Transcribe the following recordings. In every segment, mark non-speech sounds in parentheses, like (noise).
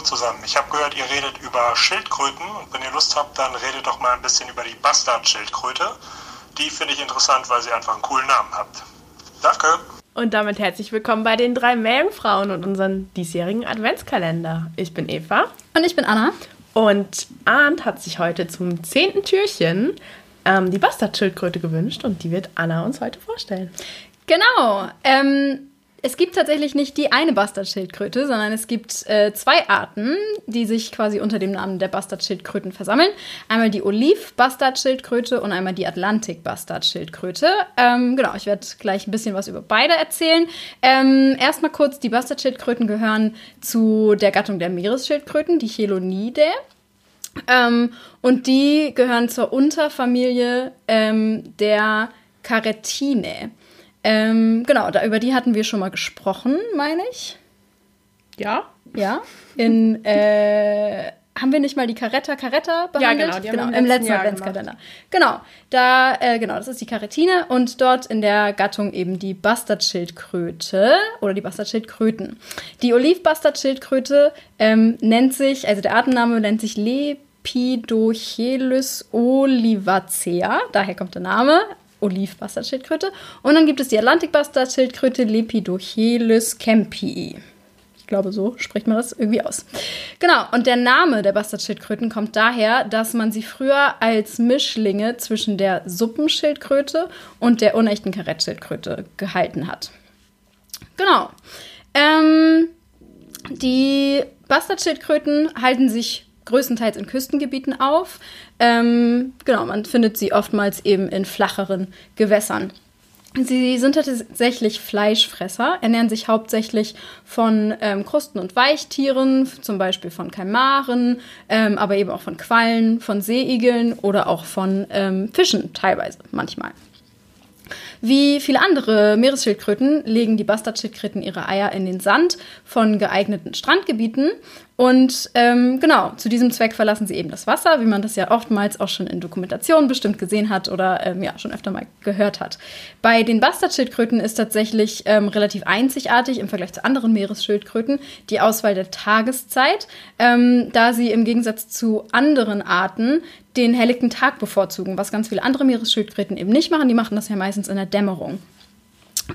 hallo zusammen. Ich habe gehört, ihr redet über Schildkröten und wenn ihr Lust habt, dann redet doch mal ein bisschen über die Bastardschildkröte. Die finde ich interessant, weil sie einfach einen coolen Namen hat. Danke. Und damit herzlich willkommen bei den drei Meerjungfrauen und unseren diesjährigen Adventskalender. Ich bin Eva Und ich bin Anna. und Arndt hat sich heute zum zehnten Türchen ähm, die Bastardschildkröte gewünscht und die wird Anna uns heute vorstellen. Genau. Ähm, es gibt tatsächlich nicht die eine Bastardschildkröte, sondern es gibt äh, zwei Arten, die sich quasi unter dem Namen der Bastardschildkröten versammeln. Einmal die Oliv-Bastardschildkröte und einmal die Atlantik-Bastardschildkröte. Ähm, genau, ich werde gleich ein bisschen was über beide erzählen. Ähm, Erstmal kurz, die Bastardschildkröten gehören zu der Gattung der Meeresschildkröten, die Chelonidae. Ähm, und die gehören zur Unterfamilie ähm, der Caretinae. Ähm, genau, da, über die hatten wir schon mal gesprochen, meine ich. Ja? Ja. In, äh, haben wir nicht mal die Caretta Caretta behandelt? genau, die haben wir im letzten Adventskalender. Genau, da, äh, genau, das ist die Caretine und dort in der Gattung eben die Bastardschildkröte oder die Bastardschildkröten. Die Oliv-Bastardschildkröte ähm, nennt sich, also der Artenname nennt sich Lepidochelys olivacea, daher kommt der Name. Oliv-Bastardschildkröte. Und dann gibt es die Atlantik-Bastardschildkröte Lepidochelys kempii. Ich glaube, so spricht man das irgendwie aus. Genau, und der Name der Bastardschildkröten kommt daher, dass man sie früher als Mischlinge zwischen der Suppenschildkröte und der unechten Karettschildkröte gehalten hat. Genau. Ähm, die Bastardschildkröten halten sich größtenteils in Küstengebieten auf. Ähm, genau, man findet sie oftmals eben in flacheren Gewässern. Sie sind tatsächlich Fleischfresser, ernähren sich hauptsächlich von ähm, Krusten- und Weichtieren, zum Beispiel von Kalmaren, ähm, aber eben auch von Quallen, von Seeigeln oder auch von ähm, Fischen teilweise manchmal. Wie viele andere Meeresschildkröten legen die Bastardschildkröten ihre Eier in den Sand von geeigneten Strandgebieten. Und ähm, genau, zu diesem Zweck verlassen sie eben das Wasser, wie man das ja oftmals auch schon in Dokumentationen bestimmt gesehen hat oder ähm, ja schon öfter mal gehört hat. Bei den Bastardschildkröten ist tatsächlich ähm, relativ einzigartig im Vergleich zu anderen Meeresschildkröten die Auswahl der Tageszeit, ähm, da sie im Gegensatz zu anderen Arten den helllichten Tag bevorzugen, was ganz viele andere Meeresschildkröten eben nicht machen. Die machen das ja meistens in der Dämmerung.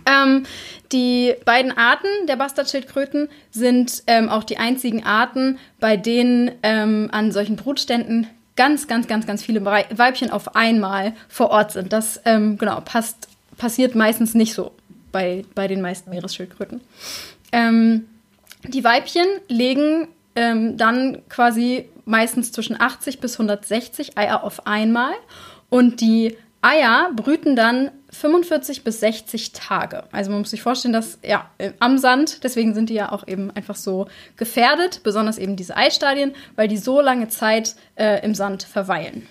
Ähm, die beiden Arten der Bastardschildkröten sind ähm, auch die einzigen Arten, bei denen ähm, an solchen Brutständen ganz, ganz, ganz, ganz viele Wei- Weibchen auf einmal vor Ort sind. Das ähm, genau passt, passiert meistens nicht so bei, bei den meisten Meeresschildkröten. Ähm, die Weibchen legen ähm, dann quasi meistens zwischen 80 bis 160 Eier auf einmal und die Eier brüten dann 45 bis 60 Tage. Also man muss sich vorstellen, dass ja äh, am Sand, deswegen sind die ja auch eben einfach so gefährdet, besonders eben diese Eistadien, weil die so lange Zeit äh, im Sand verweilen.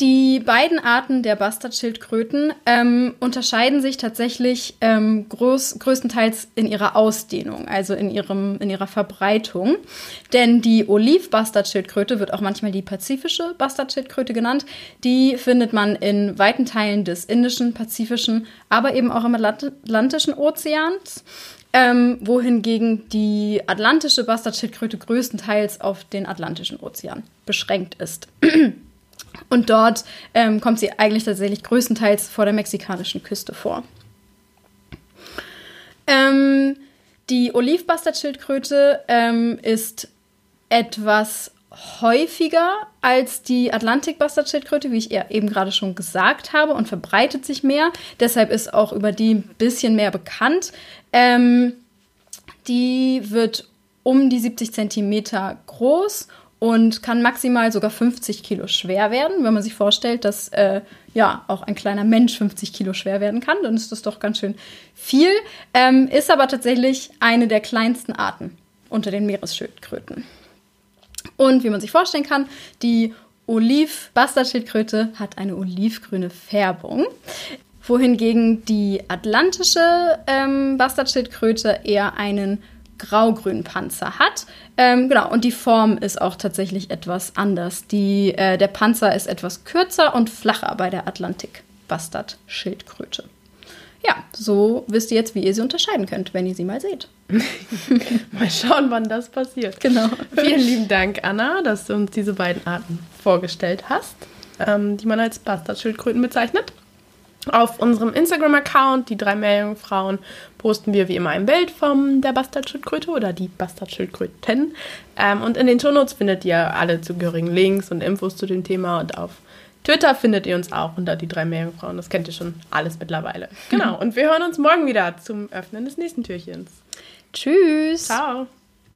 Die beiden Arten der Bastardschildkröten ähm, unterscheiden sich tatsächlich ähm, groß, größtenteils in ihrer Ausdehnung, also in, ihrem, in ihrer Verbreitung. Denn die Oliv-Bastardschildkröte wird auch manchmal die pazifische Bastardschildkröte genannt. Die findet man in weiten Teilen des Indischen, Pazifischen, aber eben auch im Atlant- Atlantischen Ozeans. Ähm, wohingegen die atlantische Bastardschildkröte größtenteils auf den Atlantischen Ozean beschränkt ist. (clears throat) Und dort ähm, kommt sie eigentlich tatsächlich größtenteils vor der mexikanischen Küste vor. Ähm, die Olivbastardschildkröte ähm, ist etwas häufiger als die Atlantik-Bastardschildkröte, wie ich eben gerade schon gesagt habe, und verbreitet sich mehr. Deshalb ist auch über die ein bisschen mehr bekannt. Ähm, die wird um die 70 Zentimeter groß und kann maximal sogar 50 Kilo schwer werden. Wenn man sich vorstellt, dass äh, ja auch ein kleiner Mensch 50 Kilo schwer werden kann, dann ist das doch ganz schön viel. Ähm, ist aber tatsächlich eine der kleinsten Arten unter den Meeresschildkröten. Und wie man sich vorstellen kann, die Oliv-Bastardschildkröte hat eine olivgrüne Färbung wohingegen die atlantische ähm, Bastardschildkröte eher einen graugrünen Panzer hat. Ähm, genau, und die Form ist auch tatsächlich etwas anders. Die, äh, der Panzer ist etwas kürzer und flacher bei der Atlantik-Bastard-Schildkröte. Ja, so wisst ihr jetzt, wie ihr sie unterscheiden könnt, wenn ihr sie mal seht. (laughs) mal schauen, wann das passiert. Genau. Vielen lieben Dank, Anna, dass du uns diese beiden Arten vorgestellt hast, ähm, die man als Bastardschildkröten bezeichnet. Auf unserem Instagram-Account, die drei Meerjungfrauen, posten wir wie immer ein Bild von der Bastardschildkröte oder die Bastardschildkröten. Ähm, und in den Shownotes findet ihr alle zugehörigen Links und Infos zu dem Thema. Und auf Twitter findet ihr uns auch unter die drei Meerjungfrauen. Das kennt ihr schon alles mittlerweile. (laughs) Genau. Und wir hören uns morgen wieder zum Öffnen des nächsten Türchens. Tschüss. Ciao.